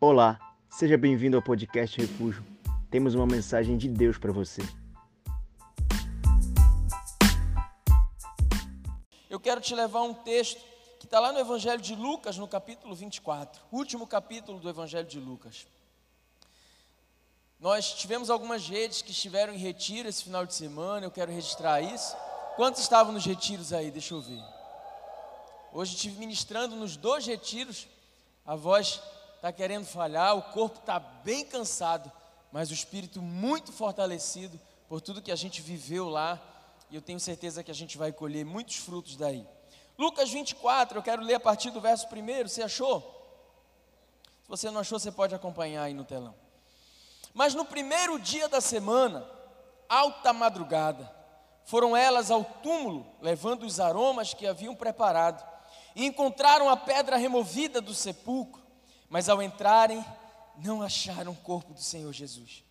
Olá, seja bem-vindo ao podcast Refúgio. Temos uma mensagem de Deus para você. Eu quero te levar um texto que está lá no Evangelho de Lucas, no capítulo 24, último capítulo do Evangelho de Lucas. Nós tivemos algumas redes que estiveram em retiro esse final de semana, eu quero registrar isso. Quantos estavam nos retiros aí? Deixa eu ver. Hoje estive ministrando nos dois retiros, a voz está querendo falhar, o corpo está bem cansado, mas o espírito muito fortalecido por tudo que a gente viveu lá, e eu tenho certeza que a gente vai colher muitos frutos daí. Lucas 24, eu quero ler a partir do verso primeiro, você achou? Se você não achou, você pode acompanhar aí no telão. Mas no primeiro dia da semana, alta madrugada, foram elas ao túmulo, levando os aromas que haviam preparado, e encontraram a pedra removida do sepulcro, mas ao entrarem, não acharam o corpo do Senhor Jesus.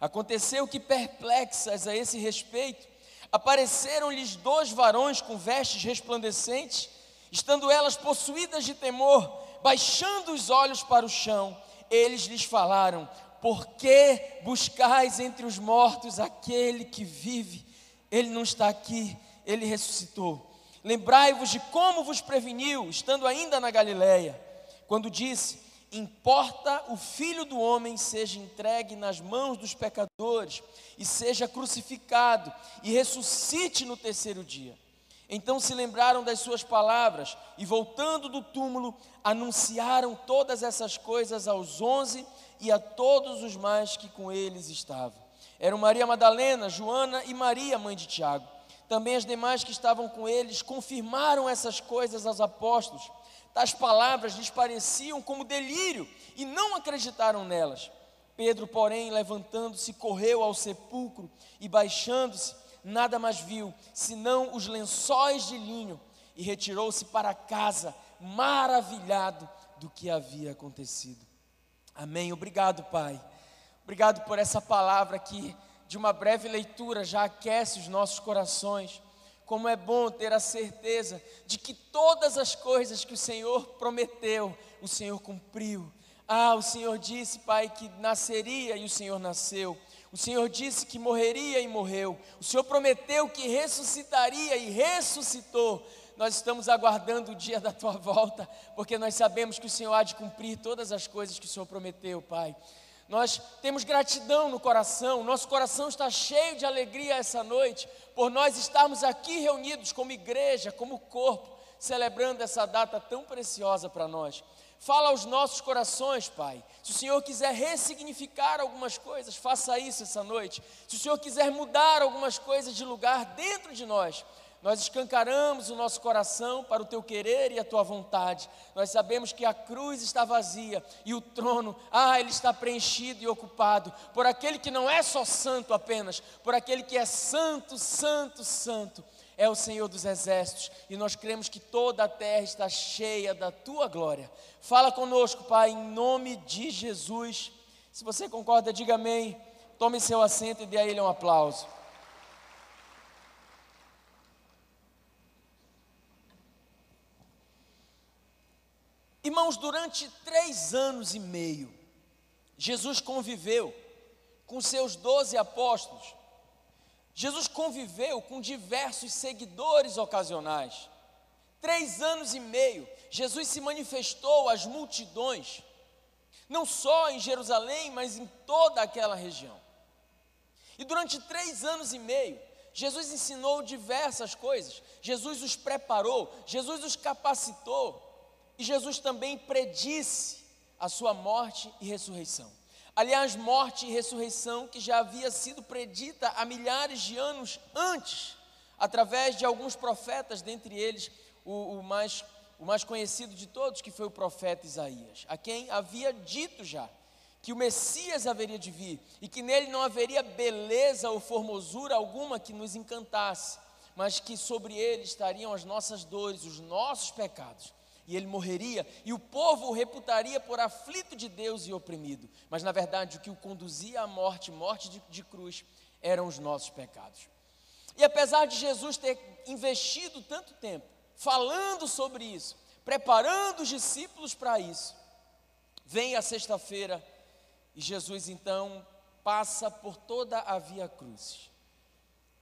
Aconteceu que, perplexas a esse respeito, apareceram-lhes dois varões com vestes resplandecentes, estando elas possuídas de temor, baixando os olhos para o chão, eles lhes falaram: Por que buscais entre os mortos aquele que vive? Ele não está aqui, ele ressuscitou. Lembrai-vos de como vos preveniu, estando ainda na Galileia, quando disse: Importa o filho do homem seja entregue nas mãos dos pecadores e seja crucificado e ressuscite no terceiro dia. Então se lembraram das suas palavras e, voltando do túmulo, anunciaram todas essas coisas aos onze e a todos os mais que com eles estavam. Eram Maria Madalena, Joana e Maria, mãe de Tiago. Também as demais que estavam com eles confirmaram essas coisas aos apóstolos. Tais palavras lhes pareciam como delírio e não acreditaram nelas. Pedro, porém, levantando-se, correu ao sepulcro e, baixando-se, nada mais viu senão os lençóis de linho e retirou-se para casa, maravilhado do que havia acontecido. Amém. Obrigado, Pai. Obrigado por essa palavra que, de uma breve leitura, já aquece os nossos corações como é bom ter a certeza de que todas as coisas que o Senhor prometeu, o Senhor cumpriu. Ah, o Senhor disse, Pai, que nasceria e o Senhor nasceu. O Senhor disse que morreria e morreu. O Senhor prometeu que ressuscitaria e ressuscitou. Nós estamos aguardando o dia da tua volta, porque nós sabemos que o Senhor há de cumprir todas as coisas que o Senhor prometeu, Pai. Nós temos gratidão no coração, nosso coração está cheio de alegria essa noite, por nós estarmos aqui reunidos como igreja, como corpo, celebrando essa data tão preciosa para nós. Fala aos nossos corações, Pai. Se o Senhor quiser ressignificar algumas coisas, faça isso essa noite. Se o Senhor quiser mudar algumas coisas de lugar dentro de nós, nós escancaramos o nosso coração para o teu querer e a tua vontade. Nós sabemos que a cruz está vazia e o trono, ah, ele está preenchido e ocupado por aquele que não é só santo apenas, por aquele que é santo, santo, santo. É o Senhor dos exércitos e nós cremos que toda a terra está cheia da tua glória. Fala conosco, Pai, em nome de Jesus. Se você concorda, diga amém. Tome seu assento e dê a Ele um aplauso. Irmãos, durante três anos e meio, Jesus conviveu com seus doze apóstolos. Jesus conviveu com diversos seguidores ocasionais. Três anos e meio, Jesus se manifestou às multidões, não só em Jerusalém, mas em toda aquela região. E durante três anos e meio, Jesus ensinou diversas coisas, Jesus os preparou, Jesus os capacitou e Jesus também predisse a sua morte e ressurreição. Aliás, morte e ressurreição que já havia sido predita há milhares de anos antes, através de alguns profetas, dentre eles o, o, mais, o mais conhecido de todos, que foi o profeta Isaías, a quem havia dito já que o Messias haveria de vir e que nele não haveria beleza ou formosura alguma que nos encantasse, mas que sobre ele estariam as nossas dores, os nossos pecados e ele morreria, e o povo o reputaria por aflito de Deus e oprimido. Mas na verdade, o que o conduzia à morte, morte de, de cruz, eram os nossos pecados. E apesar de Jesus ter investido tanto tempo falando sobre isso, preparando os discípulos para isso, Vem a sexta-feira e Jesus então passa por toda a via cruz.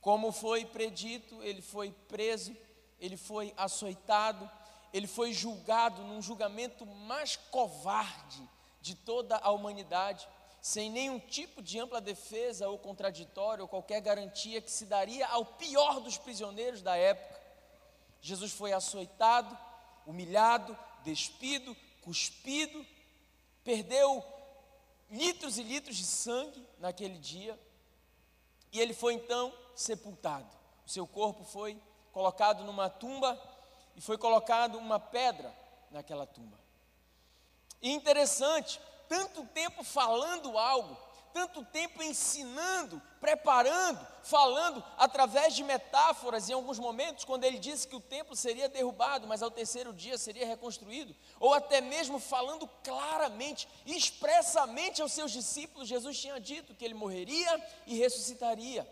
Como foi predito, ele foi preso, ele foi açoitado, ele foi julgado num julgamento mais covarde de toda a humanidade, sem nenhum tipo de ampla defesa ou contraditório ou qualquer garantia que se daria ao pior dos prisioneiros da época. Jesus foi açoitado, humilhado, despido, cuspido, perdeu litros e litros de sangue naquele dia, e ele foi então sepultado. O seu corpo foi colocado numa tumba e foi colocado uma pedra naquela tumba. E interessante, tanto tempo falando algo, tanto tempo ensinando, preparando, falando através de metáforas em alguns momentos, quando ele disse que o templo seria derrubado, mas ao terceiro dia seria reconstruído, ou até mesmo falando claramente, expressamente aos seus discípulos, Jesus tinha dito que ele morreria e ressuscitaria.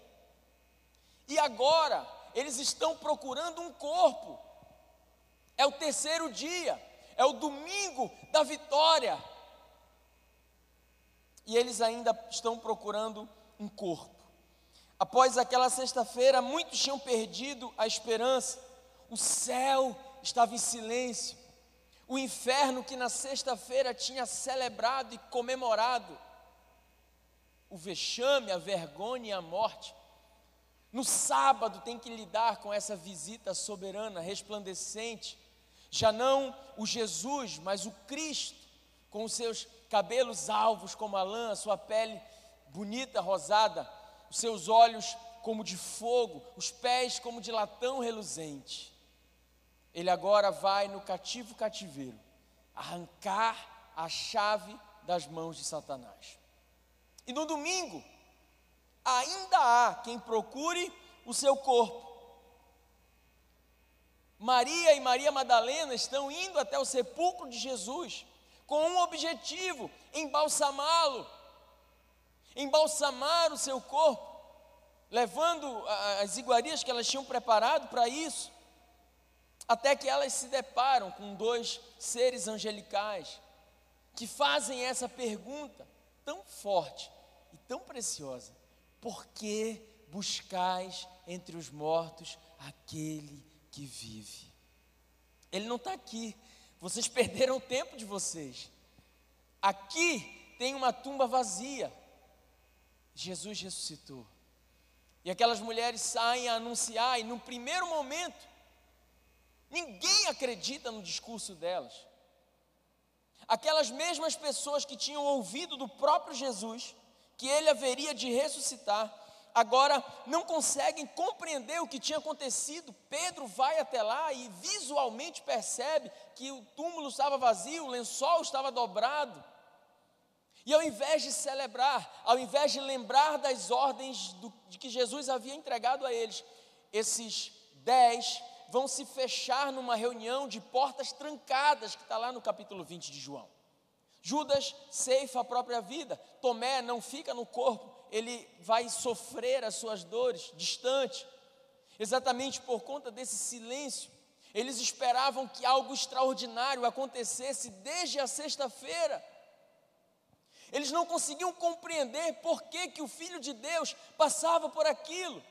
E agora, eles estão procurando um corpo. É o terceiro dia, é o domingo da vitória. E eles ainda estão procurando um corpo. Após aquela sexta-feira, muitos tinham perdido a esperança. O céu estava em silêncio. O inferno que na sexta-feira tinha celebrado e comemorado o vexame, a vergonha e a morte, no sábado tem que lidar com essa visita soberana, resplandecente. Já não o Jesus, mas o Cristo, com os seus cabelos alvos como a lã, sua pele bonita, rosada, os seus olhos como de fogo, os pés como de latão reluzente. Ele agora vai no cativo cativeiro arrancar a chave das mãos de Satanás. E no domingo, ainda há quem procure o seu corpo. Maria e Maria Madalena estão indo até o sepulcro de Jesus com um objetivo: embalsamá-lo, embalsamar o seu corpo, levando as iguarias que elas tinham preparado para isso, até que elas se deparam com dois seres angelicais que fazem essa pergunta tão forte e tão preciosa: por que buscais entre os mortos aquele que vive? Ele não está aqui, vocês perderam o tempo de vocês. Aqui tem uma tumba vazia. Jesus ressuscitou. E aquelas mulheres saem a anunciar, e no primeiro momento, ninguém acredita no discurso delas. Aquelas mesmas pessoas que tinham ouvido do próprio Jesus, que ele haveria de ressuscitar, agora não conseguem compreender o que tinha acontecido. Pedro vai até lá e visualmente percebe que o túmulo estava vazio, o lençol estava dobrado. E ao invés de celebrar, ao invés de lembrar das ordens do, de que Jesus havia entregado a eles, esses dez vão se fechar numa reunião de portas trancadas, que está lá no capítulo 20 de João. Judas ceifa a própria vida, Tomé não fica no corpo, ele vai sofrer as suas dores distante, exatamente por conta desse silêncio. Eles esperavam que algo extraordinário acontecesse desde a sexta-feira. Eles não conseguiam compreender por que, que o Filho de Deus passava por aquilo.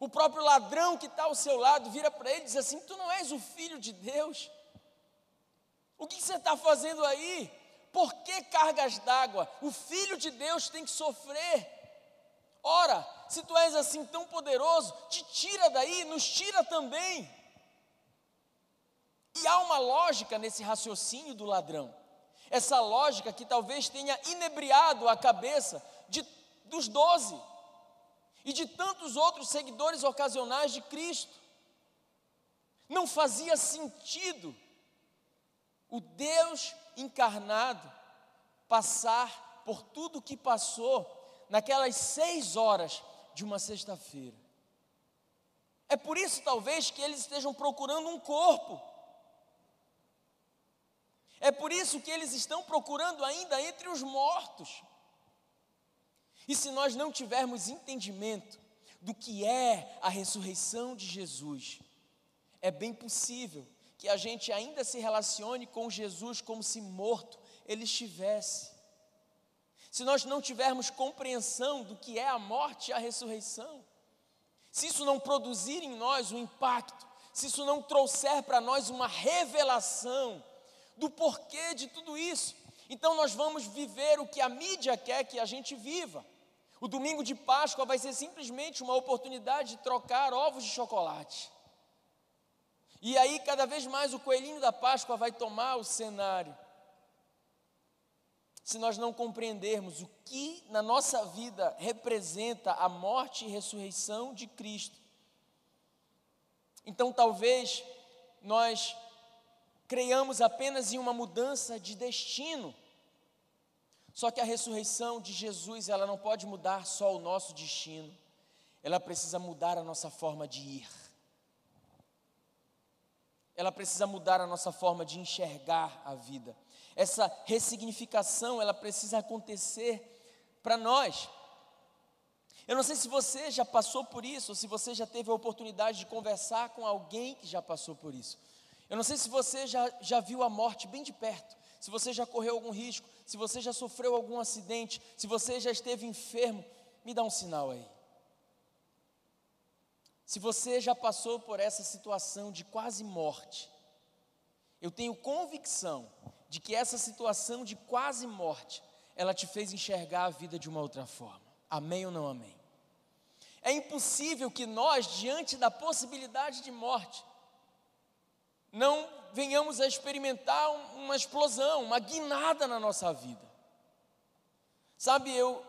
O próprio ladrão que está ao seu lado vira para ele e diz assim: Tu não és o Filho de Deus? O que, que você está fazendo aí? Por que cargas d'água? O filho de Deus tem que sofrer. Ora, se tu és assim tão poderoso, te tira daí, nos tira também. E há uma lógica nesse raciocínio do ladrão. Essa lógica que talvez tenha inebriado a cabeça de, dos doze e de tantos outros seguidores ocasionais de Cristo. Não fazia sentido o Deus encarnado passar por tudo o que passou naquelas seis horas de uma sexta-feira. É por isso, talvez, que eles estejam procurando um corpo. É por isso que eles estão procurando ainda entre os mortos. E se nós não tivermos entendimento do que é a ressurreição de Jesus, é bem possível que a gente ainda se relacione com Jesus como se morto, ele estivesse. Se nós não tivermos compreensão do que é a morte e a ressurreição, se isso não produzir em nós um impacto, se isso não trouxer para nós uma revelação do porquê de tudo isso, então nós vamos viver o que a mídia quer que a gente viva. O domingo de Páscoa vai ser simplesmente uma oportunidade de trocar ovos de chocolate. E aí, cada vez mais, o coelhinho da Páscoa vai tomar o cenário. Se nós não compreendermos o que na nossa vida representa a morte e ressurreição de Cristo, então talvez nós creiamos apenas em uma mudança de destino. Só que a ressurreição de Jesus, ela não pode mudar só o nosso destino, ela precisa mudar a nossa forma de ir ela precisa mudar a nossa forma de enxergar a vida. Essa ressignificação, ela precisa acontecer para nós. Eu não sei se você já passou por isso, ou se você já teve a oportunidade de conversar com alguém que já passou por isso. Eu não sei se você já, já viu a morte bem de perto, se você já correu algum risco, se você já sofreu algum acidente, se você já esteve enfermo, me dá um sinal aí. Se você já passou por essa situação de quase morte, eu tenho convicção de que essa situação de quase morte, ela te fez enxergar a vida de uma outra forma. Amém ou não amém? É impossível que nós, diante da possibilidade de morte, não venhamos a experimentar uma explosão, uma guinada na nossa vida. Sabe, eu,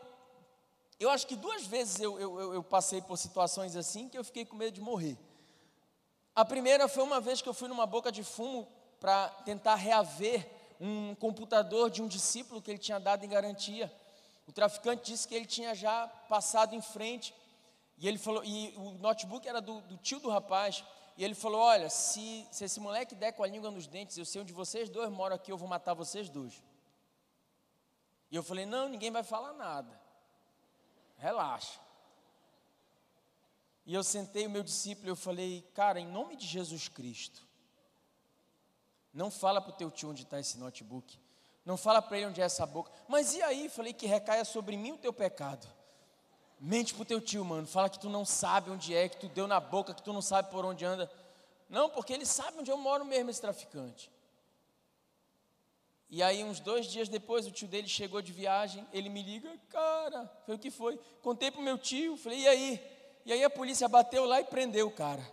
eu acho que duas vezes eu, eu, eu, passei por situações assim que eu fiquei com medo de morrer. A primeira foi uma vez que eu fui numa boca de fumo para tentar reaver um computador de um discípulo que ele tinha dado em garantia. O traficante disse que ele tinha já passado em frente. E ele falou, e o notebook era do, do tio do rapaz. E ele falou: Olha, se, se esse moleque der com a língua nos dentes, eu sei onde vocês dois moram aqui, eu vou matar vocês dois. E eu falei: Não, ninguém vai falar nada. Relaxa. E eu sentei o meu discípulo e eu falei, cara, em nome de Jesus Cristo, não fala para o teu tio onde está esse notebook. Não fala para ele onde é essa boca. Mas e aí? Falei que recaia sobre mim o teu pecado. Mente para o teu tio, mano. Fala que tu não sabe onde é, que tu deu na boca, que tu não sabe por onde anda. Não, porque ele sabe onde eu moro mesmo, esse traficante. E aí, uns dois dias depois, o tio dele chegou de viagem, ele me liga, cara, foi o que foi? Contei pro meu tio, falei, e aí? E aí a polícia bateu lá e prendeu o cara.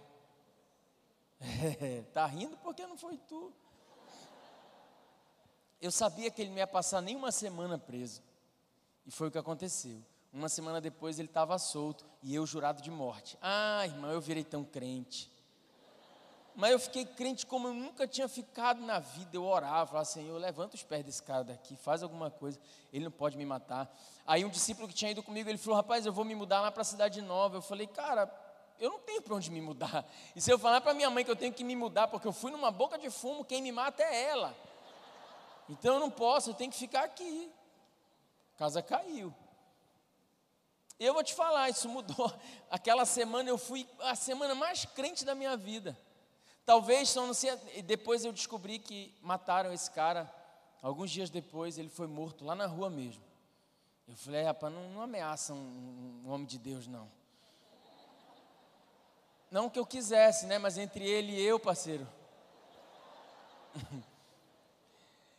Tá rindo porque não foi tu. Eu sabia que ele não ia passar nem uma semana preso. E foi o que aconteceu. Uma semana depois ele estava solto e eu jurado de morte. Ah, irmão, eu virei tão crente. Mas eu fiquei crente como eu nunca tinha ficado na vida. Eu orava, falava, Senhor, levanta os pés desse cara daqui, faz alguma coisa, ele não pode me matar. Aí um discípulo que tinha ido comigo, ele falou, rapaz, eu vou me mudar lá para a cidade nova. Eu falei, cara, eu não tenho para onde me mudar. E se eu falar para minha mãe que eu tenho que me mudar, porque eu fui numa boca de fumo, quem me mata é ela. Então eu não posso, eu tenho que ficar aqui. A casa caiu. Eu vou te falar, isso mudou. Aquela semana eu fui a semana mais crente da minha vida. Talvez, só não sei, depois eu descobri que mataram esse cara. Alguns dias depois ele foi morto lá na rua mesmo. Eu falei, rapaz, não, não ameaça um, um homem de Deus, não. Não que eu quisesse, né? Mas entre ele e eu, parceiro.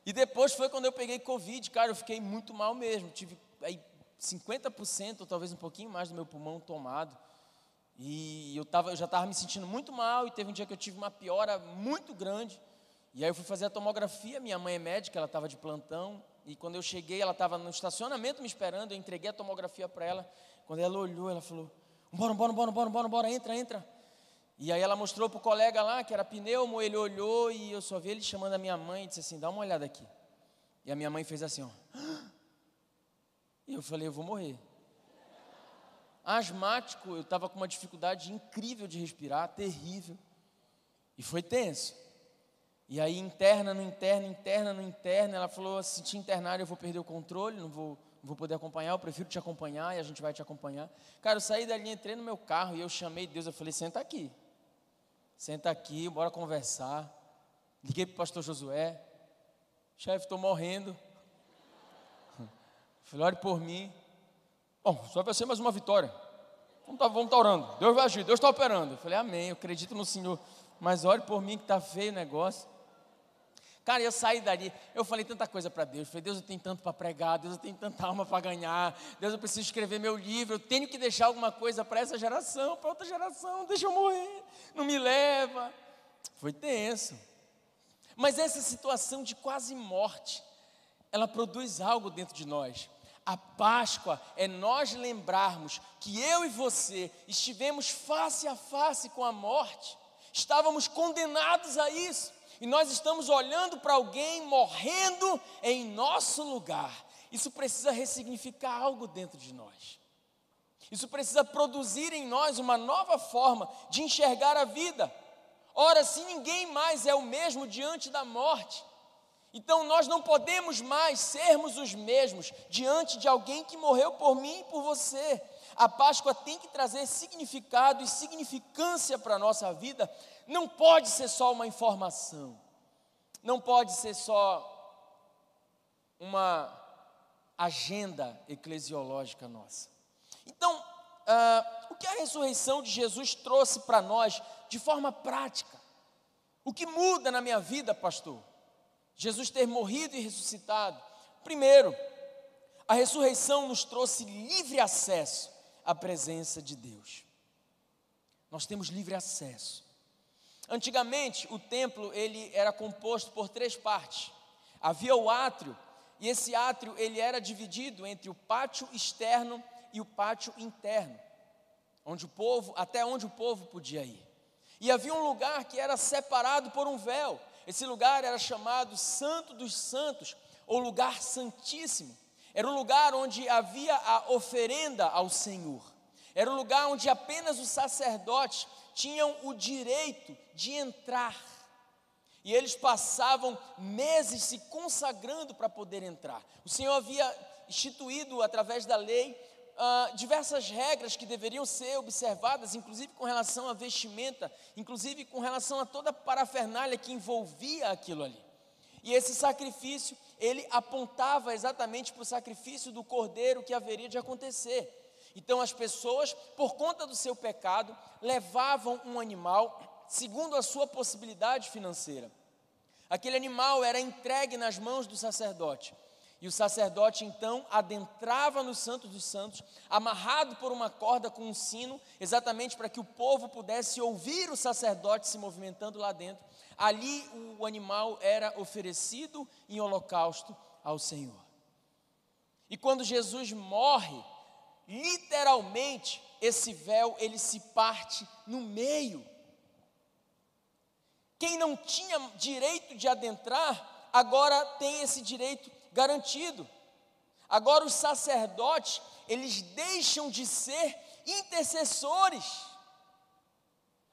e depois foi quando eu peguei Covid, cara, eu fiquei muito mal mesmo. Tive aí 50%, ou talvez um pouquinho mais do meu pulmão tomado. E eu, tava, eu já estava me sentindo muito mal, e teve um dia que eu tive uma piora muito grande. E aí eu fui fazer a tomografia, minha mãe é médica, ela estava de plantão, e quando eu cheguei, ela estava no estacionamento me esperando, eu entreguei a tomografia para ela. Quando ela olhou, ela falou: bora, bora, bora, bora, bora, bora, entra, entra. E aí ela mostrou para o colega lá, que era pneumo, ele olhou e eu só vi ele chamando a minha mãe e disse assim, dá uma olhada aqui. E a minha mãe fez assim, ó. E eu falei, eu vou morrer asmático, eu estava com uma dificuldade incrível de respirar, terrível. E foi tenso. E aí, interna, no interno, interna, no interno, ela falou: se te internar, eu vou perder o controle, não vou, não vou poder acompanhar, eu prefiro te acompanhar e a gente vai te acompanhar. Cara, eu saí dali, entrei no meu carro e eu chamei Deus, eu falei: senta aqui, senta aqui, bora conversar. Liguei para o pastor Josué, chefe, estou morrendo. Falei, ore por mim. Bom, só vai ser mais uma vitória. Vamos estar tá, tá orando. Deus vai agir, Deus está operando. Eu falei, amém, eu acredito no Senhor. Mas ore por mim que está feio o negócio. Cara, eu saí dali, eu falei tanta coisa para Deus. Eu falei, Deus, eu tenho tanto para pregar, Deus, eu tenho tanta alma para ganhar. Deus, eu preciso escrever meu livro. Eu tenho que deixar alguma coisa para essa geração, para outra geração. Deixa eu morrer, não me leva. Foi tenso. Mas essa situação de quase morte, ela produz algo dentro de nós. A Páscoa é nós lembrarmos que eu e você estivemos face a face com a morte, estávamos condenados a isso e nós estamos olhando para alguém morrendo em nosso lugar. Isso precisa ressignificar algo dentro de nós. Isso precisa produzir em nós uma nova forma de enxergar a vida. Ora, se ninguém mais é o mesmo diante da morte, então nós não podemos mais sermos os mesmos diante de alguém que morreu por mim e por você. A Páscoa tem que trazer significado e significância para a nossa vida, não pode ser só uma informação, não pode ser só uma agenda eclesiológica nossa. Então, ah, o que a ressurreição de Jesus trouxe para nós de forma prática? O que muda na minha vida, pastor? Jesus ter morrido e ressuscitado. Primeiro, a ressurreição nos trouxe livre acesso à presença de Deus. Nós temos livre acesso. Antigamente, o templo ele era composto por três partes. Havia o átrio, e esse átrio ele era dividido entre o pátio externo e o pátio interno, onde o povo, até onde o povo podia ir. E havia um lugar que era separado por um véu. Esse lugar era chamado Santo dos Santos, ou lugar santíssimo. Era um lugar onde havia a oferenda ao Senhor. Era um lugar onde apenas os sacerdotes tinham o direito de entrar. E eles passavam meses se consagrando para poder entrar. O Senhor havia instituído, através da lei, uh, diversas regras que deveriam ser observadas, inclusive com relação à vestimenta, inclusive com relação a toda a parafernália que envolvia aquilo ali. E esse sacrifício, ele apontava exatamente para o sacrifício do cordeiro que haveria de acontecer. Então as pessoas, por conta do seu pecado, levavam um animal segundo a sua possibilidade financeira. Aquele animal era entregue nas mãos do sacerdote. E o sacerdote então adentrava no Santo dos Santos, amarrado por uma corda com um sino, exatamente para que o povo pudesse ouvir o sacerdote se movimentando lá dentro. Ali o animal era oferecido em holocausto ao Senhor. E quando Jesus morre, literalmente esse véu ele se parte no meio. Quem não tinha direito de adentrar, agora tem esse direito garantido. Agora os sacerdotes, eles deixam de ser intercessores.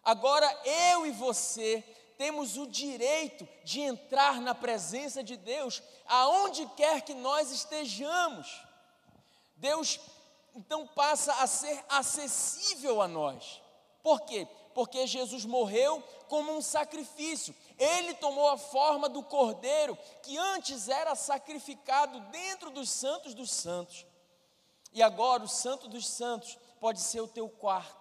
Agora eu e você temos o direito de entrar na presença de Deus aonde quer que nós estejamos. Deus então passa a ser acessível a nós. Por quê? Porque Jesus morreu como um sacrifício. Ele tomou a forma do cordeiro que antes era sacrificado dentro dos santos dos santos. E agora o santo dos santos pode ser o teu quarto.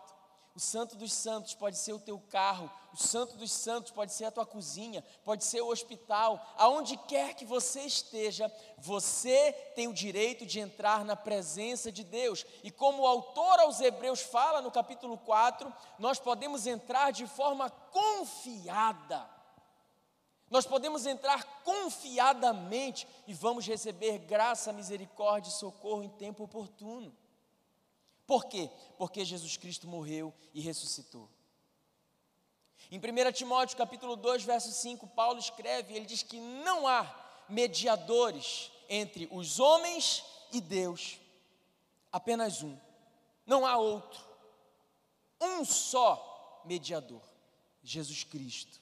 O Santo dos Santos pode ser o teu carro, o Santo dos Santos pode ser a tua cozinha, pode ser o hospital, aonde quer que você esteja, você tem o direito de entrar na presença de Deus. E como o autor aos Hebreus fala no capítulo 4, nós podemos entrar de forma confiada. Nós podemos entrar confiadamente e vamos receber graça, misericórdia e socorro em tempo oportuno. Por quê? Porque Jesus Cristo morreu e ressuscitou. Em 1 Timóteo capítulo 2, verso 5, Paulo escreve, ele diz que não há mediadores entre os homens e Deus. Apenas um. Não há outro. Um só mediador, Jesus Cristo.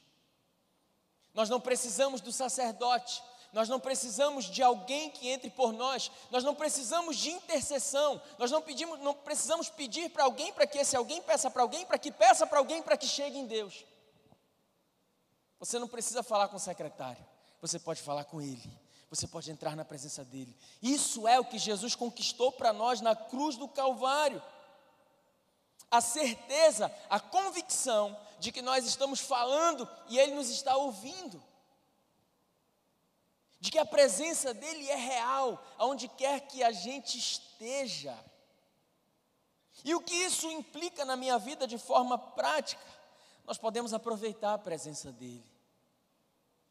Nós não precisamos do sacerdote, nós não precisamos de alguém que entre por nós, nós não precisamos de intercessão, nós não, pedimos, não precisamos pedir para alguém para que esse alguém peça para alguém, para que peça para alguém para que chegue em Deus. Você não precisa falar com o secretário, você pode falar com ele, você pode entrar na presença dele. Isso é o que Jesus conquistou para nós na cruz do Calvário. A certeza, a convicção de que nós estamos falando e ele nos está ouvindo. De que a presença dele é real, aonde quer que a gente esteja. E o que isso implica na minha vida de forma prática? Nós podemos aproveitar a presença dele.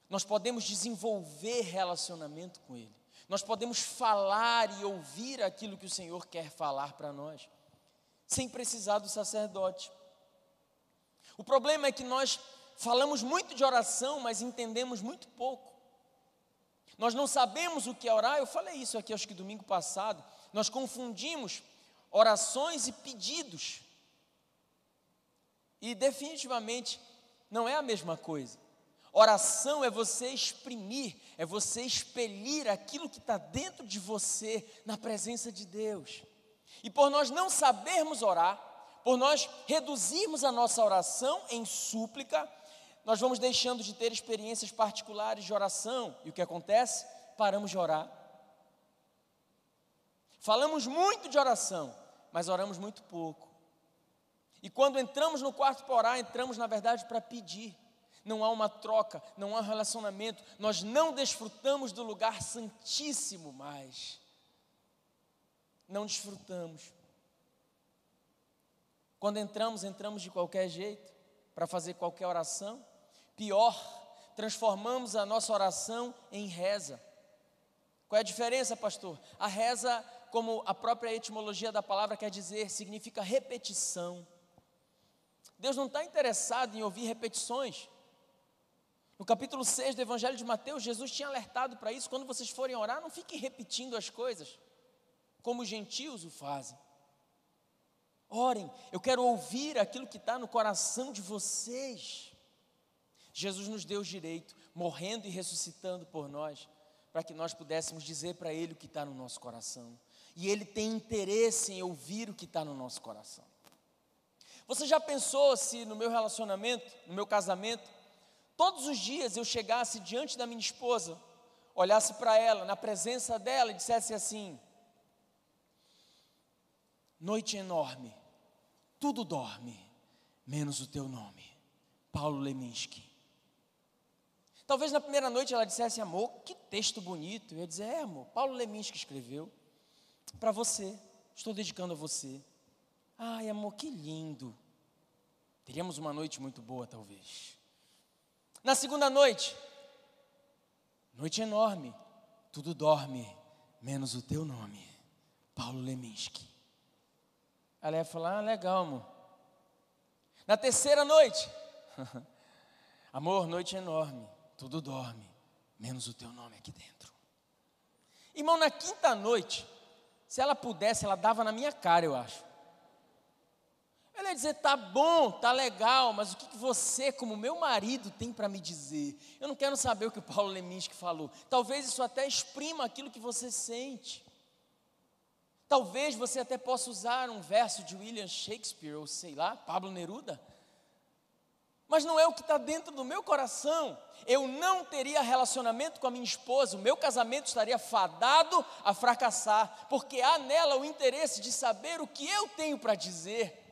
Nós podemos desenvolver relacionamento com Ele. Nós podemos falar e ouvir aquilo que o Senhor quer falar para nós, sem precisar do sacerdote. O problema é que nós falamos muito de oração, mas entendemos muito pouco. Nós não sabemos o que é orar, eu falei isso aqui acho que domingo passado. Nós confundimos orações e pedidos. E definitivamente não é a mesma coisa. Oração é você exprimir, é você expelir aquilo que está dentro de você na presença de Deus. E por nós não sabermos orar, por nós reduzirmos a nossa oração em súplica, nós vamos deixando de ter experiências particulares de oração. E o que acontece? Paramos de orar. Falamos muito de oração, mas oramos muito pouco. E quando entramos no quarto para orar, entramos na verdade para pedir não há uma troca, não há relacionamento, nós não desfrutamos do lugar santíssimo mais. Não desfrutamos. Quando entramos, entramos de qualquer jeito, para fazer qualquer oração. Pior, transformamos a nossa oração em reza. Qual é a diferença, pastor? A reza, como a própria etimologia da palavra quer dizer, significa repetição. Deus não está interessado em ouvir repetições. No capítulo 6 do Evangelho de Mateus, Jesus tinha alertado para isso: quando vocês forem orar, não fiquem repetindo as coisas, como os gentios o fazem. Orem, eu quero ouvir aquilo que está no coração de vocês. Jesus nos deu o direito, morrendo e ressuscitando por nós, para que nós pudéssemos dizer para Ele o que está no nosso coração. E Ele tem interesse em ouvir o que está no nosso coração. Você já pensou se no meu relacionamento, no meu casamento, todos os dias eu chegasse diante da minha esposa, olhasse para ela, na presença dela e dissesse assim: Noite enorme, tudo dorme, menos o teu nome. Paulo Leminski. Talvez na primeira noite ela dissesse, amor, que texto bonito. Eu ia dizer, é, amor, Paulo Leminski escreveu. Para você, estou dedicando a você. Ai, amor, que lindo. Teríamos uma noite muito boa, talvez. Na segunda noite, noite enorme, tudo dorme, menos o teu nome, Paulo Leminski. Ela ia falar, ah, legal, amor. Na terceira noite, amor, noite enorme, tudo dorme, menos o teu nome aqui dentro. Irmão, na quinta noite, se ela pudesse, ela dava na minha cara, eu acho. Ela ia dizer: tá bom, tá legal, mas o que, você, como meu marido, tem para me dizer? Eu não quero saber o que o Paulo Leminski falou. Talvez isso até exprima aquilo que você sente. Talvez você até possa usar um verso de William Shakespeare, ou sei lá, Pablo Neruda. Mas não é o que está dentro do meu coração. Eu não teria relacionamento com a minha esposa, o meu casamento estaria fadado a fracassar, porque há nela o interesse de saber o que eu tenho para dizer.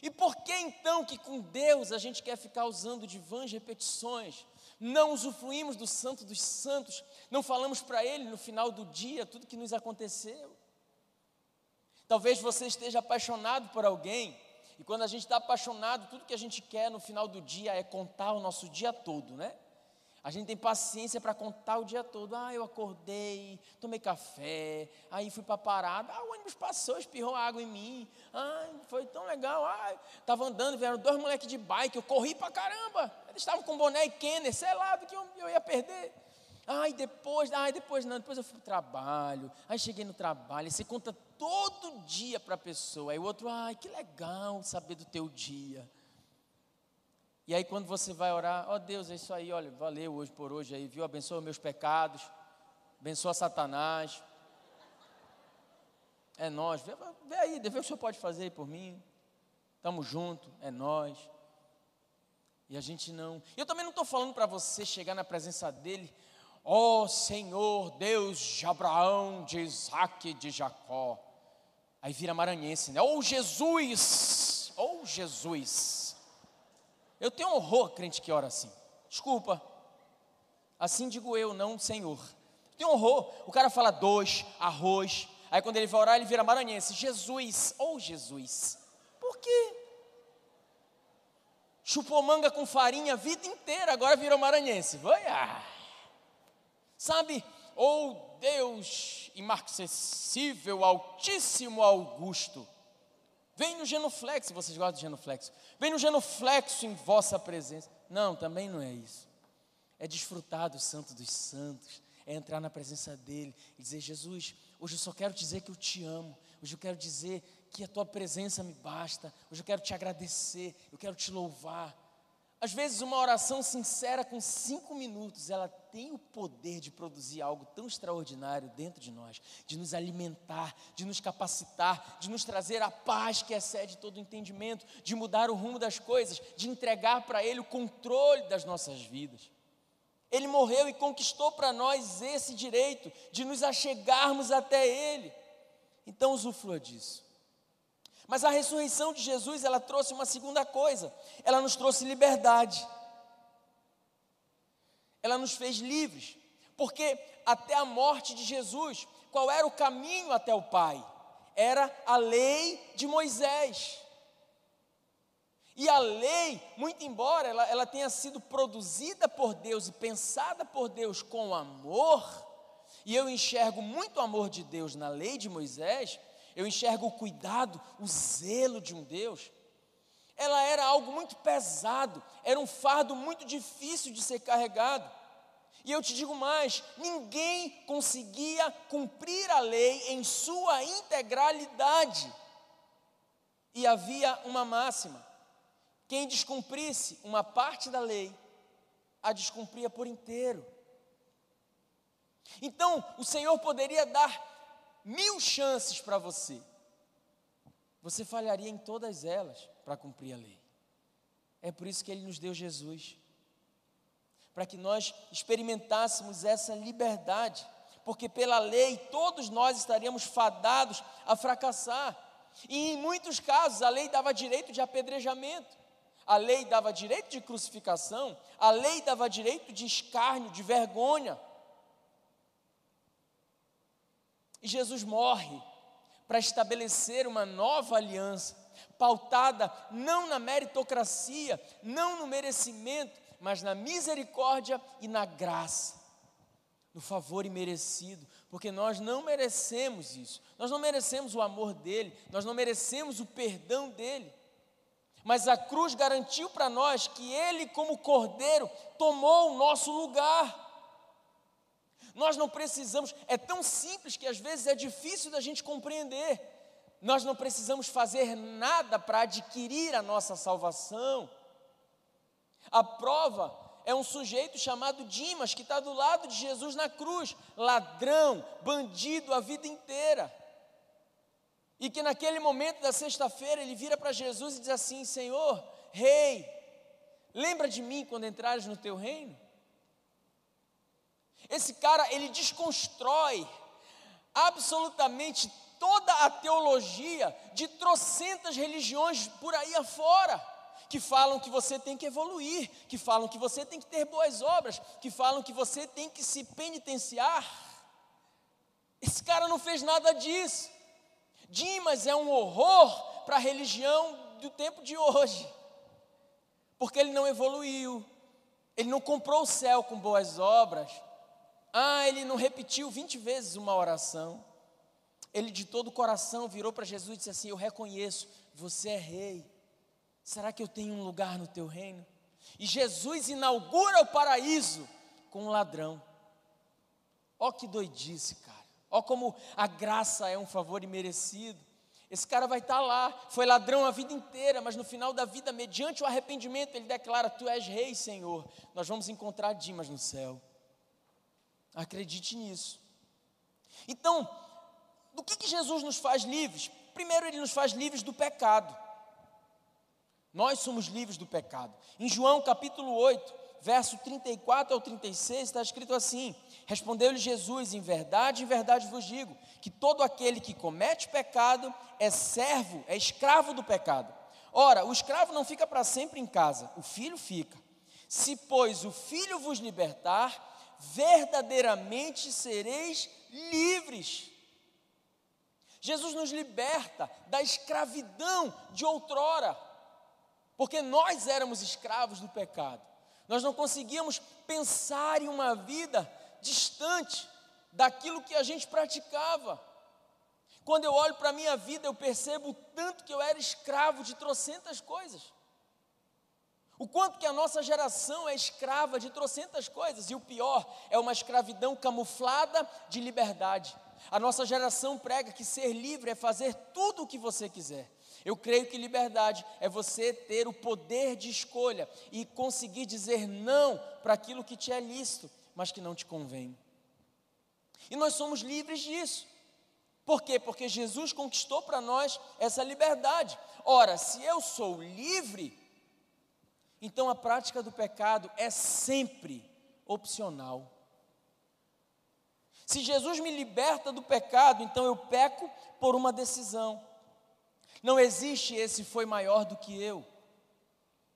E por que então que com Deus a gente quer ficar usando de vãs repetições? Não usufruímos do Santo dos Santos, não falamos para Ele no final do dia tudo que nos aconteceu. Talvez você esteja apaixonado por alguém, e quando a gente está apaixonado, tudo que a gente quer no final do dia é contar o nosso dia todo, né? A gente tem paciência para contar o dia todo. Ah, eu acordei, tomei café, aí fui para a parada. Ah, o ônibus passou, espirrou água em mim. Ah, foi tão legal. Ah, estava andando, vieram dois moleques de bike, eu corri para caramba. Eles estavam com boné e Kenner, sei lá do que eu, eu ia perder. Ai, depois, ai, depois não, depois eu fui para o trabalho. Aí cheguei no trabalho, você conta todo dia para a pessoa. Aí o outro, ai, que legal saber do teu dia. E aí quando você vai orar, ó oh, Deus, é isso aí, olha, valeu hoje por hoje aí, viu? Abençoa meus pecados, abençoa Satanás. É nós, vê, vê aí, vê o que o Senhor pode fazer por mim. Estamos juntos, é nós. E a gente não. Eu também não estou falando para você chegar na presença dele, Ó oh, Senhor, Deus de Abraão, de Isaac de Jacó. Aí vira maranhense, né? Ô oh, Jesus! Ô oh, Jesus! Eu tenho horror crente que ora assim. Desculpa. Assim digo eu, não Senhor. Tem horror. O cara fala dois, arroz. Aí quando ele vai orar, ele vira maranhense. Jesus, ou oh, Jesus. Por quê? Chupou manga com farinha a vida inteira, agora virou maranhense. Vai, ah. Sabe? Ou oh, Deus imarcessível, altíssimo, augusto. Vem no genuflexo, vocês gostam de genuflexo. Vem no genuflexo em vossa presença. Não, também não é isso. É desfrutar do santo dos santos é entrar na presença dEle e dizer: Jesus, hoje eu só quero dizer que eu te amo, hoje eu quero dizer que a tua presença me basta, hoje eu quero te agradecer, eu quero te louvar. Às vezes, uma oração sincera com cinco minutos, ela tem o poder de produzir algo tão extraordinário dentro de nós, de nos alimentar, de nos capacitar, de nos trazer a paz que excede todo o entendimento, de mudar o rumo das coisas, de entregar para Ele o controle das nossas vidas. Ele morreu e conquistou para nós esse direito de nos achegarmos até Ele. Então usufrua disso. Mas a ressurreição de Jesus, ela trouxe uma segunda coisa. Ela nos trouxe liberdade. Ela nos fez livres. Porque até a morte de Jesus, qual era o caminho até o Pai? Era a lei de Moisés. E a lei, muito embora ela, ela tenha sido produzida por Deus e pensada por Deus com amor, e eu enxergo muito amor de Deus na lei de Moisés, eu enxergo o cuidado, o zelo de um Deus. Ela era algo muito pesado, era um fardo muito difícil de ser carregado. E eu te digo mais: ninguém conseguia cumprir a lei em sua integralidade. E havia uma máxima: quem descumprisse uma parte da lei, a descumpria por inteiro. Então, o Senhor poderia dar mil chances para você, você falharia em todas elas para cumprir a lei. É por isso que Ele nos deu Jesus, para que nós experimentássemos essa liberdade, porque pela lei todos nós estaríamos fadados a fracassar, e em muitos casos a lei dava direito de apedrejamento. A lei dava direito de crucificação, a lei dava direito de escárnio, de vergonha. E Jesus morre para estabelecer uma nova aliança, pautada não na meritocracia, não no merecimento, mas na misericórdia e na graça, no favor imerecido, porque nós não merecemos isso, nós não merecemos o amor dele, nós não merecemos o perdão dele. Mas a cruz garantiu para nós que Ele, como Cordeiro, tomou o nosso lugar. Nós não precisamos, é tão simples que às vezes é difícil da gente compreender. Nós não precisamos fazer nada para adquirir a nossa salvação. A prova é um sujeito chamado Dimas, que está do lado de Jesus na cruz, ladrão, bandido a vida inteira. E que naquele momento da sexta-feira ele vira para Jesus e diz assim: Senhor, Rei, lembra de mim quando entrares no teu reino? Esse cara, ele desconstrói absolutamente toda a teologia de trocentas religiões por aí afora, que falam que você tem que evoluir, que falam que você tem que ter boas obras, que falam que você tem que se penitenciar. Esse cara não fez nada disso. Dimas é um horror para a religião do tempo de hoje, porque ele não evoluiu, ele não comprou o céu com boas obras, ah, ele não repetiu 20 vezes uma oração, ele de todo o coração virou para Jesus e disse assim: Eu reconheço, você é rei, será que eu tenho um lugar no teu reino? E Jesus inaugura o paraíso com um ladrão. Ó que doidice, cara. Ó como a graça é um favor imerecido. Esse cara vai estar tá lá, foi ladrão a vida inteira, mas no final da vida, mediante o arrependimento, ele declara: Tu és rei, Senhor. Nós vamos encontrar Dimas no céu. Acredite nisso. Então, do que, que Jesus nos faz livres? Primeiro, ele nos faz livres do pecado. Nós somos livres do pecado. Em João capítulo 8, verso 34 ao 36, está escrito assim: Respondeu-lhe Jesus: Em verdade, em verdade vos digo, que todo aquele que comete pecado é servo, é escravo do pecado. Ora, o escravo não fica para sempre em casa, o filho fica. Se, pois, o filho vos libertar, verdadeiramente sereis livres. Jesus nos liberta da escravidão de outrora, porque nós éramos escravos do pecado. Nós não conseguíamos pensar em uma vida distante daquilo que a gente praticava. Quando eu olho para a minha vida, eu percebo o tanto que eu era escravo de trocentas coisas. O quanto que a nossa geração é escrava de trocentas coisas, e o pior é uma escravidão camuflada de liberdade. A nossa geração prega que ser livre é fazer tudo o que você quiser. Eu creio que liberdade é você ter o poder de escolha e conseguir dizer não para aquilo que te é lícito, mas que não te convém. E nós somos livres disso. Por quê? Porque Jesus conquistou para nós essa liberdade. Ora, se eu sou livre, então a prática do pecado é sempre opcional. Se Jesus me liberta do pecado, então eu peco por uma decisão. Não existe esse foi maior do que eu.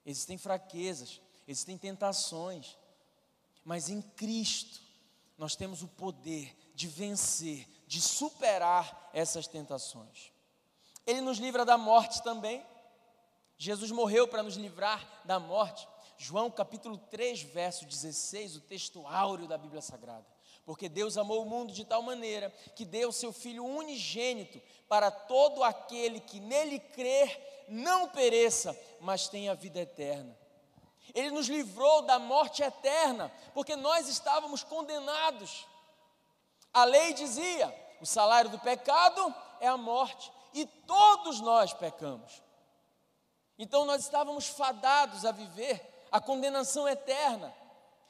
Existem fraquezas, existem tentações, mas em Cristo nós temos o poder de vencer, de superar essas tentações. Ele nos livra da morte também. Jesus morreu para nos livrar da morte. João capítulo 3, verso 16, o texto áureo da Bíblia Sagrada. Porque Deus amou o mundo de tal maneira que deu seu Filho unigênito para todo aquele que nele crer não pereça, mas tenha vida eterna. Ele nos livrou da morte eterna, porque nós estávamos condenados. A lei dizia: o salário do pecado é a morte, e todos nós pecamos. Então nós estávamos fadados a viver a condenação eterna.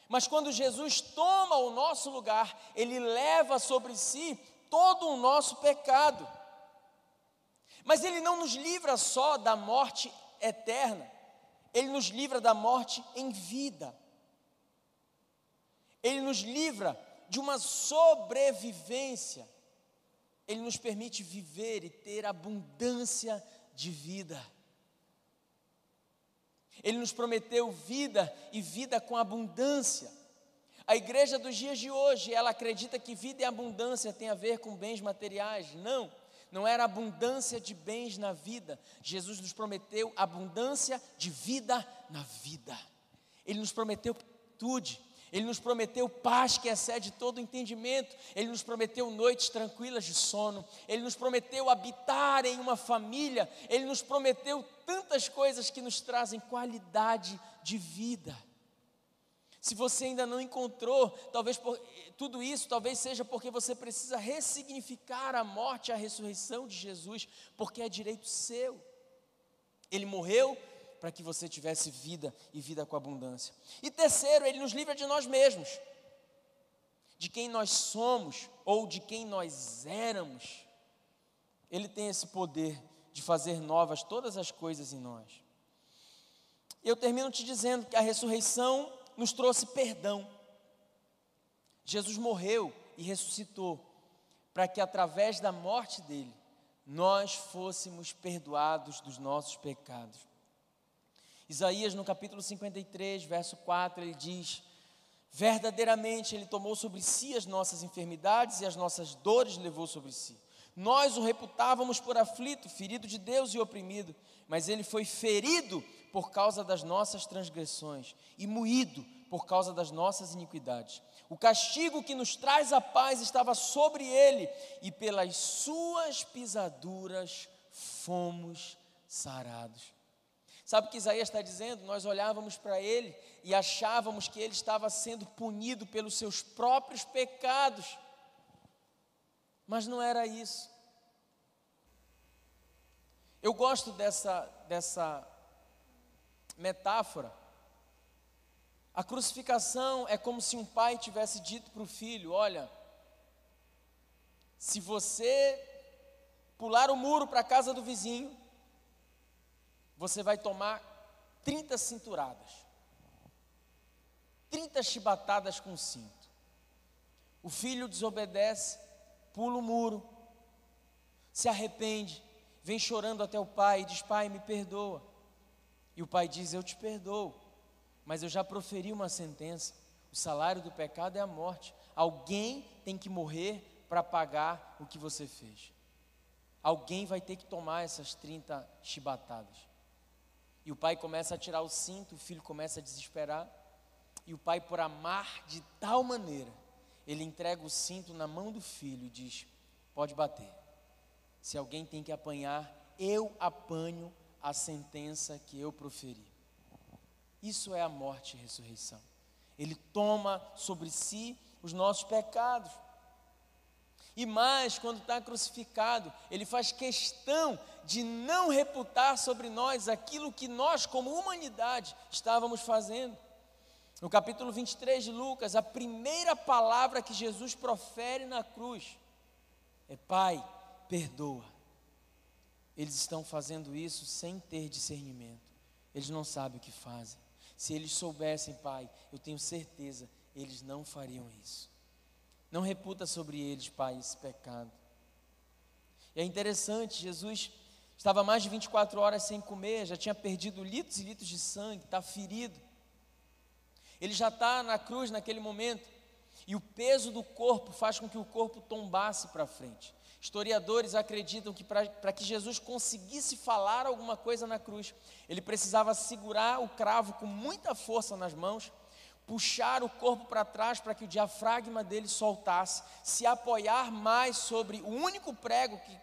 Mas quando Jesus toma o nosso lugar, ele leva sobre si todo o nosso pecado. Mas ele não nos livra só da morte eterna, ele nos livra da morte em vida. Ele nos livra de uma sobrevivência. Ele nos permite viver e ter abundância de vida. Ele nos prometeu vida e vida com abundância. A igreja dos dias de hoje, ela acredita que vida e abundância tem a ver com bens materiais. Não, não era abundância de bens na vida. Jesus nos prometeu abundância de vida na vida. Ele nos prometeu plenitude. Ele nos prometeu paz que excede todo entendimento. Ele nos prometeu noites tranquilas de sono. Ele nos prometeu habitar em uma família. Ele nos prometeu tantas coisas que nos trazem qualidade de vida. Se você ainda não encontrou, talvez por, tudo isso, talvez seja porque você precisa ressignificar a morte e a ressurreição de Jesus, porque é direito seu. Ele morreu para que você tivesse vida e vida com abundância. E terceiro, ele nos livra de nós mesmos, de quem nós somos ou de quem nós éramos. Ele tem esse poder de fazer novas todas as coisas em nós. Eu termino te dizendo que a ressurreição nos trouxe perdão. Jesus morreu e ressuscitou para que através da morte dele nós fôssemos perdoados dos nossos pecados. Isaías, no capítulo 53, verso 4, ele diz: Verdadeiramente ele tomou sobre si as nossas enfermidades e as nossas dores levou sobre si. Nós o reputávamos por aflito, ferido de Deus e oprimido, mas ele foi ferido por causa das nossas transgressões e moído por causa das nossas iniquidades. O castigo que nos traz a paz estava sobre ele, e pelas suas pisaduras fomos sarados. Sabe o que Isaías está dizendo? Nós olhávamos para ele e achávamos que ele estava sendo punido pelos seus próprios pecados. Mas não era isso. Eu gosto dessa, dessa metáfora. A crucificação é como se um pai tivesse dito para o filho: Olha, se você pular o muro para a casa do vizinho, você vai tomar 30 cinturadas. 30 chibatadas com cinto. O filho desobedece, pula o muro, se arrepende, vem chorando até o pai e diz: Pai, me perdoa. E o pai diz: Eu te perdoo, mas eu já proferi uma sentença. O salário do pecado é a morte. Alguém tem que morrer para pagar o que você fez. Alguém vai ter que tomar essas 30 chibatadas. E o pai começa a tirar o cinto, o filho começa a desesperar. E o pai, por amar de tal maneira, ele entrega o cinto na mão do filho e diz: Pode bater. Se alguém tem que apanhar, eu apanho a sentença que eu proferi. Isso é a morte e ressurreição. Ele toma sobre si os nossos pecados. E mais, quando está crucificado, ele faz questão de não reputar sobre nós aquilo que nós, como humanidade, estávamos fazendo. No capítulo 23 de Lucas, a primeira palavra que Jesus profere na cruz é: Pai, perdoa. Eles estão fazendo isso sem ter discernimento, eles não sabem o que fazem. Se eles soubessem, Pai, eu tenho certeza, eles não fariam isso. Não reputa sobre eles, Pai, esse pecado. E é interessante, Jesus estava mais de 24 horas sem comer, já tinha perdido litros e litros de sangue, está ferido. Ele já está na cruz naquele momento, e o peso do corpo faz com que o corpo tombasse para frente. Historiadores acreditam que para que Jesus conseguisse falar alguma coisa na cruz, ele precisava segurar o cravo com muita força nas mãos puxar o corpo para trás para que o diafragma dele soltasse, se apoiar mais sobre o único prego que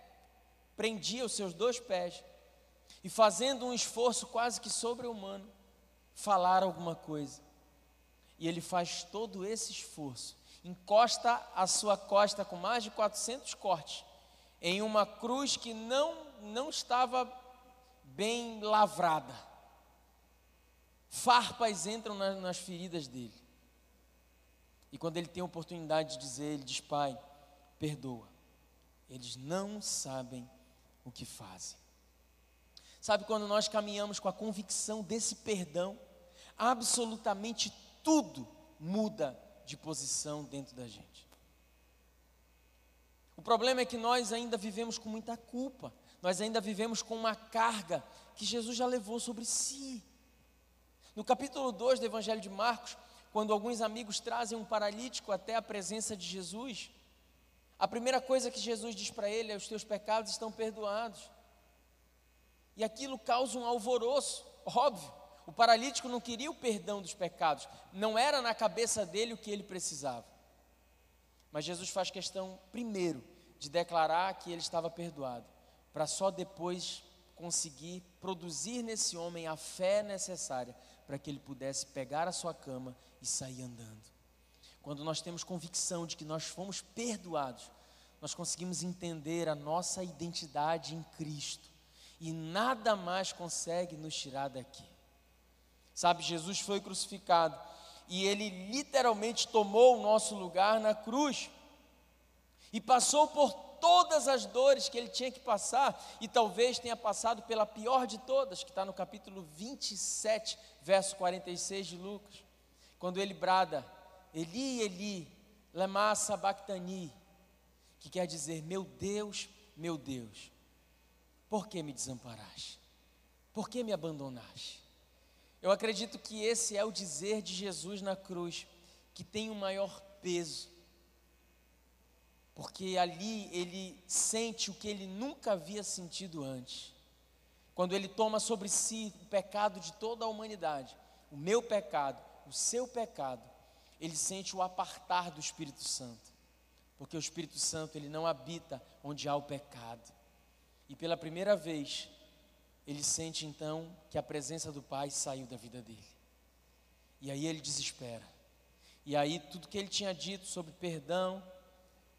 prendia os seus dois pés, e fazendo um esforço quase que sobre-humano, falar alguma coisa. E ele faz todo esse esforço, encosta a sua costa com mais de 400 cortes, em uma cruz que não, não estava bem lavrada farpas entram nas, nas feridas dele. E quando ele tem a oportunidade de dizer, ele diz: Pai, perdoa. Eles não sabem o que fazem. Sabe quando nós caminhamos com a convicção desse perdão, absolutamente tudo muda de posição dentro da gente. O problema é que nós ainda vivemos com muita culpa, nós ainda vivemos com uma carga que Jesus já levou sobre si. No capítulo 2 do Evangelho de Marcos, quando alguns amigos trazem um paralítico até a presença de Jesus, a primeira coisa que Jesus diz para ele é: os teus pecados estão perdoados. E aquilo causa um alvoroço, óbvio. O paralítico não queria o perdão dos pecados, não era na cabeça dele o que ele precisava. Mas Jesus faz questão, primeiro, de declarar que ele estava perdoado, para só depois conseguir produzir nesse homem a fé necessária para que ele pudesse pegar a sua cama e sair andando. Quando nós temos convicção de que nós fomos perdoados, nós conseguimos entender a nossa identidade em Cristo e nada mais consegue nos tirar daqui. Sabe, Jesus foi crucificado e ele literalmente tomou o nosso lugar na cruz e passou por todas as dores que ele tinha que passar, e talvez tenha passado pela pior de todas, que está no capítulo 27, verso 46 de Lucas, quando ele brada: Eli, Eli, lema sabachthani, que quer dizer: Meu Deus, meu Deus, por que me desamparaste? Por que me abandonaste? Eu acredito que esse é o dizer de Jesus na cruz, que tem o maior peso porque ali ele sente o que ele nunca havia sentido antes. Quando ele toma sobre si o pecado de toda a humanidade, o meu pecado, o seu pecado, ele sente o apartar do Espírito Santo. Porque o Espírito Santo, ele não habita onde há o pecado. E pela primeira vez, ele sente então que a presença do Pai saiu da vida dele. E aí ele desespera. E aí tudo que ele tinha dito sobre perdão,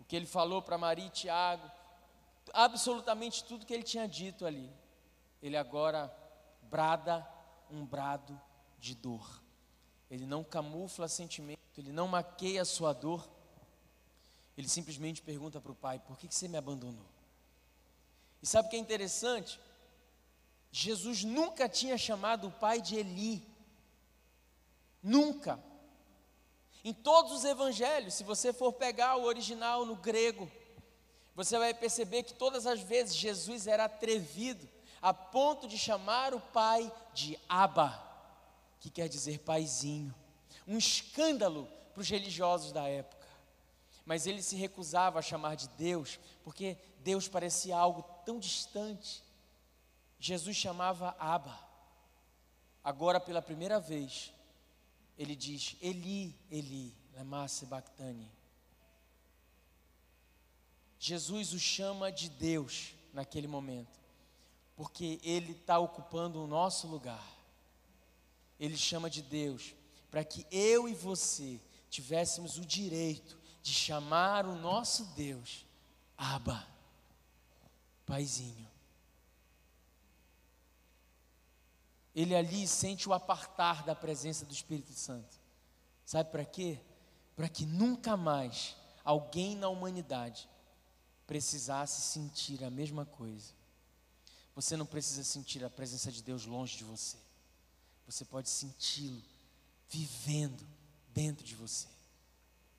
o que ele falou para Maria e Tiago, absolutamente tudo que ele tinha dito ali, ele agora brada um brado de dor. Ele não camufla sentimento, ele não maqueia a sua dor. Ele simplesmente pergunta para o pai: Por que, que você me abandonou? E sabe o que é interessante? Jesus nunca tinha chamado o pai de Eli. Nunca. Em todos os evangelhos, se você for pegar o original no grego, você vai perceber que todas as vezes Jesus era atrevido a ponto de chamar o pai de Abba, que quer dizer paizinho. Um escândalo para os religiosos da época. Mas ele se recusava a chamar de Deus, porque Deus parecia algo tão distante. Jesus chamava Abba. Agora, pela primeira vez, ele diz: Eli, Eli, lema sabachthani. Jesus o chama de Deus naquele momento, porque ele está ocupando o nosso lugar. Ele chama de Deus para que eu e você tivéssemos o direito de chamar o nosso Deus Abba, Paizinho. Ele ali sente o apartar da presença do Espírito Santo. Sabe para quê? Para que nunca mais alguém na humanidade precisasse sentir a mesma coisa. Você não precisa sentir a presença de Deus longe de você. Você pode senti-lo vivendo dentro de você.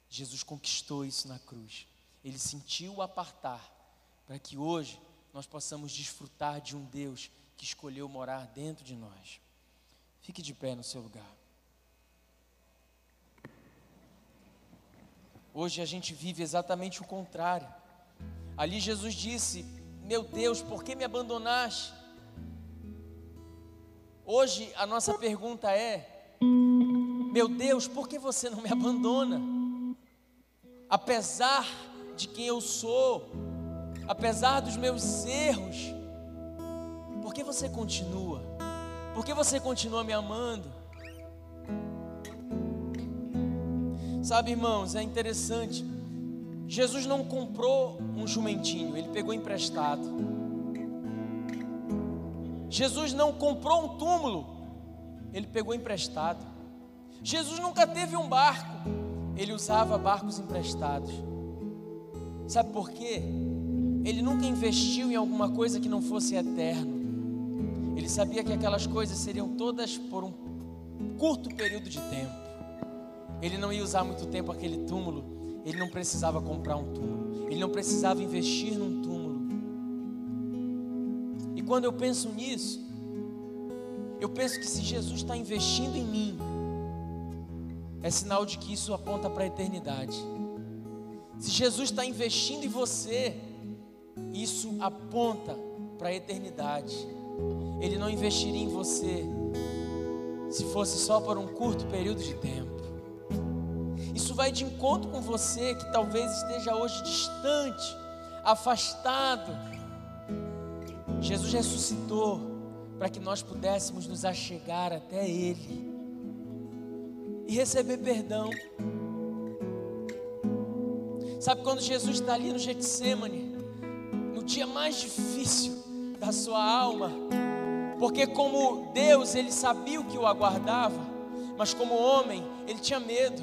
Jesus conquistou isso na cruz. Ele sentiu o apartar para que hoje nós possamos desfrutar de um Deus que escolheu morar dentro de nós. Fique de pé no seu lugar. Hoje a gente vive exatamente o contrário. Ali Jesus disse: Meu Deus, por que me abandonaste? Hoje a nossa pergunta é: Meu Deus, por que você não me abandona? Apesar de quem eu sou, apesar dos meus erros, por que você continua? Por que você continua me amando? Sabe, irmãos, é interessante. Jesus não comprou um jumentinho, ele pegou emprestado. Jesus não comprou um túmulo, ele pegou emprestado. Jesus nunca teve um barco, ele usava barcos emprestados. Sabe por quê? Ele nunca investiu em alguma coisa que não fosse eterno. Ele sabia que aquelas coisas seriam todas por um curto período de tempo. Ele não ia usar muito tempo aquele túmulo. Ele não precisava comprar um túmulo. Ele não precisava investir num túmulo. E quando eu penso nisso, eu penso que se Jesus está investindo em mim, é sinal de que isso aponta para a eternidade. Se Jesus está investindo em você, isso aponta para a eternidade. Ele não investiria em você se fosse só por um curto período de tempo. Isso vai de encontro com você que talvez esteja hoje distante, afastado. Jesus ressuscitou para que nós pudéssemos nos achegar até Ele e receber perdão. Sabe quando Jesus está ali no Getsemane, no dia mais difícil, da sua alma, porque como Deus, ele sabia o que o aguardava, mas como homem, ele tinha medo.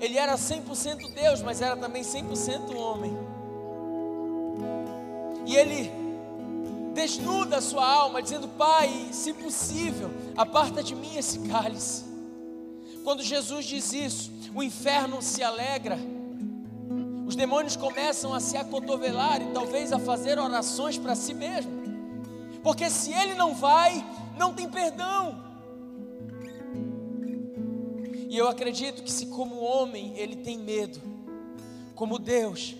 Ele era 100% Deus, mas era também 100% homem. E ele desnuda a sua alma, dizendo: Pai, se possível, aparta de mim esse cálice. Quando Jesus diz isso, o inferno se alegra demônios começam a se acotovelar e talvez a fazer orações para si mesmo. Porque se ele não vai, não tem perdão. E eu acredito que se como homem ele tem medo, como Deus,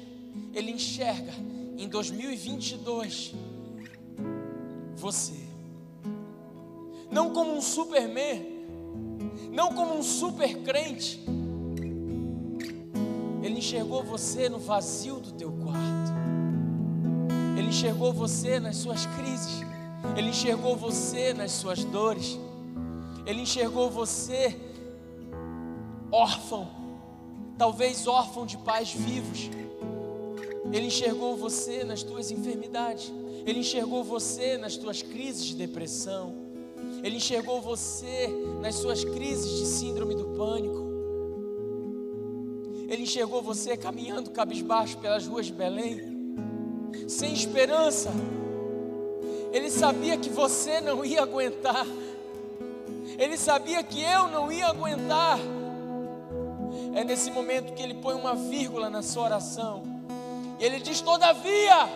ele enxerga em 2022 você. Não como um superman, não como um super crente, ele enxergou você no vazio do teu quarto. Ele enxergou você nas suas crises. Ele enxergou você nas suas dores. Ele enxergou você órfão, talvez órfão de pais vivos. Ele enxergou você nas tuas enfermidades. Ele enxergou você nas tuas crises de depressão. Ele enxergou você nas suas crises de síndrome do pânico. Ele enxergou você caminhando cabisbaixo pelas ruas de Belém, sem esperança. Ele sabia que você não ia aguentar. Ele sabia que eu não ia aguentar. é nesse momento que ele põe uma vírgula na sua oração. E ele diz: Todavia,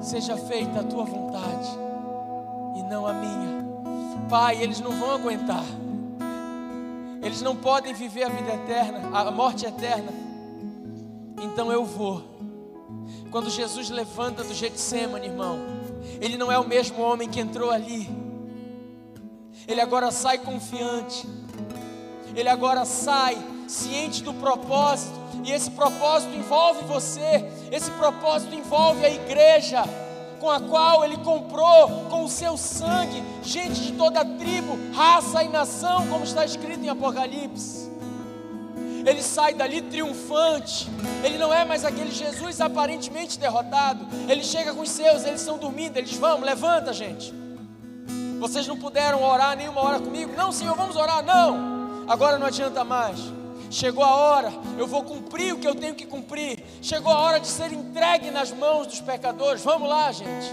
seja feita a tua vontade e não a minha. Pai, eles não vão aguentar. Eles não podem viver a vida eterna, a morte eterna. Então eu vou. Quando Jesus levanta do Getsemane, irmão, ele não é o mesmo homem que entrou ali. Ele agora sai confiante. Ele agora sai ciente do propósito. E esse propósito envolve você. Esse propósito envolve a igreja com a qual ele comprou com o seu sangue gente de toda tribo, raça e nação, como está escrito em Apocalipse. Ele sai dali triunfante. Ele não é mais aquele Jesus aparentemente derrotado. Ele chega com os seus, eles estão dormindo. Eles vão, levanta, gente. Vocês não puderam orar nenhuma hora comigo? Não, Senhor, vamos orar. Não, agora não adianta mais. Chegou a hora, eu vou cumprir o que eu tenho que cumprir. Chegou a hora de ser entregue nas mãos dos pecadores. Vamos lá, gente.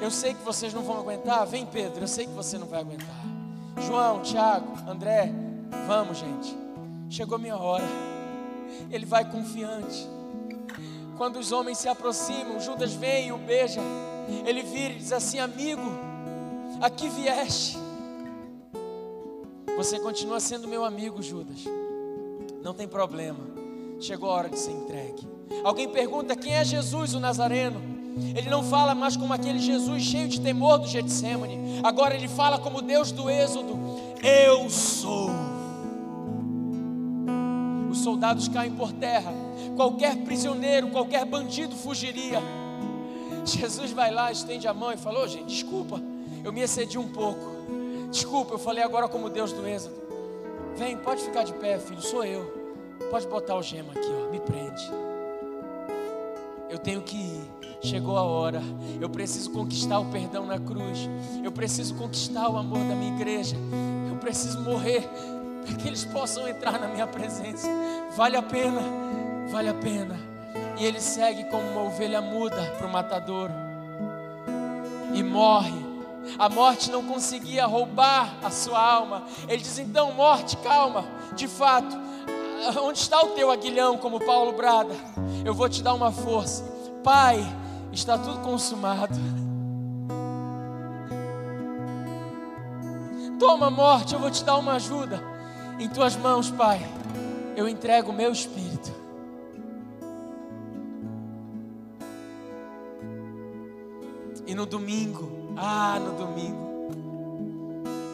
Eu sei que vocês não vão aguentar. Vem, Pedro, eu sei que você não vai aguentar. João, Tiago, André, vamos, gente. Chegou minha hora. Ele vai confiante. Quando os homens se aproximam, Judas vem e o beija. Ele vira e diz assim: Amigo, aqui vieste. Você continua sendo meu amigo, Judas. Não tem problema. Chegou a hora de ser entregue. Alguém pergunta quem é Jesus, o Nazareno. Ele não fala mais como aquele Jesus cheio de temor do Getsemane. Agora ele fala como Deus do Êxodo. Eu sou. Os soldados caem por terra. Qualquer prisioneiro, qualquer bandido fugiria. Jesus vai lá, estende a mão e falou: oh, gente, desculpa, eu me excedi um pouco. Desculpa, eu falei agora como Deus do Êxodo. Vem, pode ficar de pé, filho, sou eu. Pode botar o gema aqui, ó, me prende. Eu tenho que ir. Chegou a hora. Eu preciso conquistar o perdão na cruz. Eu preciso conquistar o amor da minha igreja. Eu preciso morrer para que eles possam entrar na minha presença. Vale a pena, vale a pena. E ele segue como uma ovelha muda para o matador e morre a morte não conseguia roubar a sua alma. Ele diz: então, morte, calma. De fato, onde está o teu aguilhão, como Paulo brada? Eu vou te dar uma força. Pai, está tudo consumado. Toma, morte, eu vou te dar uma ajuda. Em tuas mãos, Pai, eu entrego o meu espírito. E no domingo, ah, no domingo.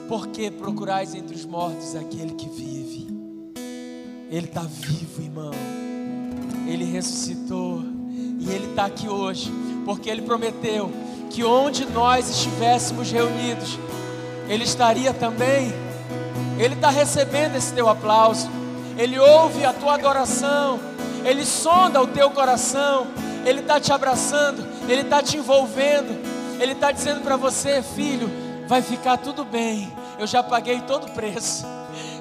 Por que procurais entre os mortos aquele que vive? Ele está vivo, irmão. Ele ressuscitou. E Ele está aqui hoje. Porque Ele prometeu que onde nós estivéssemos reunidos, Ele estaria também. Ele está recebendo esse teu aplauso. Ele ouve a tua adoração. Ele sonda o teu coração. Ele está te abraçando. Ele está te envolvendo. Ele está dizendo para você, filho, vai ficar tudo bem. Eu já paguei todo o preço.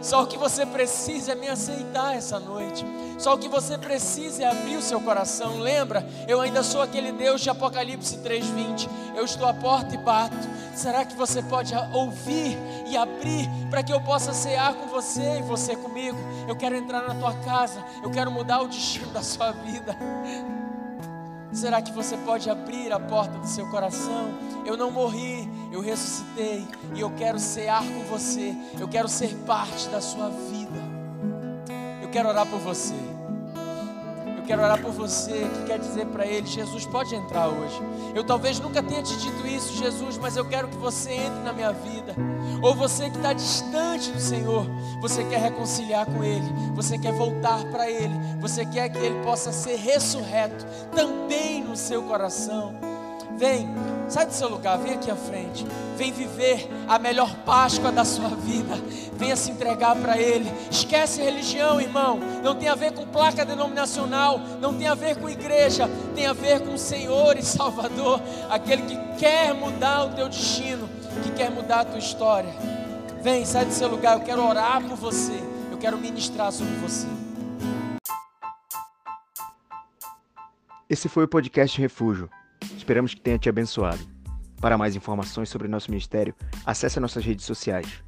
Só o que você precisa é me aceitar essa noite. Só o que você precisa é abrir o seu coração. Lembra? Eu ainda sou aquele Deus de Apocalipse 3:20. Eu estou à porta e bato. Será que você pode ouvir e abrir para que eu possa cear com você e você comigo? Eu quero entrar na tua casa. Eu quero mudar o destino da sua vida. Será que você pode abrir a porta do seu coração? Eu não morri, eu ressuscitei e eu quero cear com você. Eu quero ser parte da sua vida. Eu quero orar por você. Quero orar por você que quer dizer para ele: Jesus, pode entrar hoje. Eu talvez nunca tenha te dito isso, Jesus, mas eu quero que você entre na minha vida. Ou você que está distante do Senhor, você quer reconciliar com Ele, você quer voltar para Ele, você quer que Ele possa ser ressurreto também no seu coração. Vem, sai do seu lugar, vem aqui à frente. Vem viver a melhor Páscoa da sua vida. Venha se entregar para Ele. Esquece religião, irmão. Não tem a ver com placa denominacional. Não tem a ver com igreja. Tem a ver com o Senhor e Salvador. Aquele que quer mudar o teu destino. Que quer mudar a tua história. Vem, sai do seu lugar. Eu quero orar por você. Eu quero ministrar sobre você. Esse foi o podcast Refúgio. Esperamos que tenha te abençoado. Para mais informações sobre nosso ministério, acesse nossas redes sociais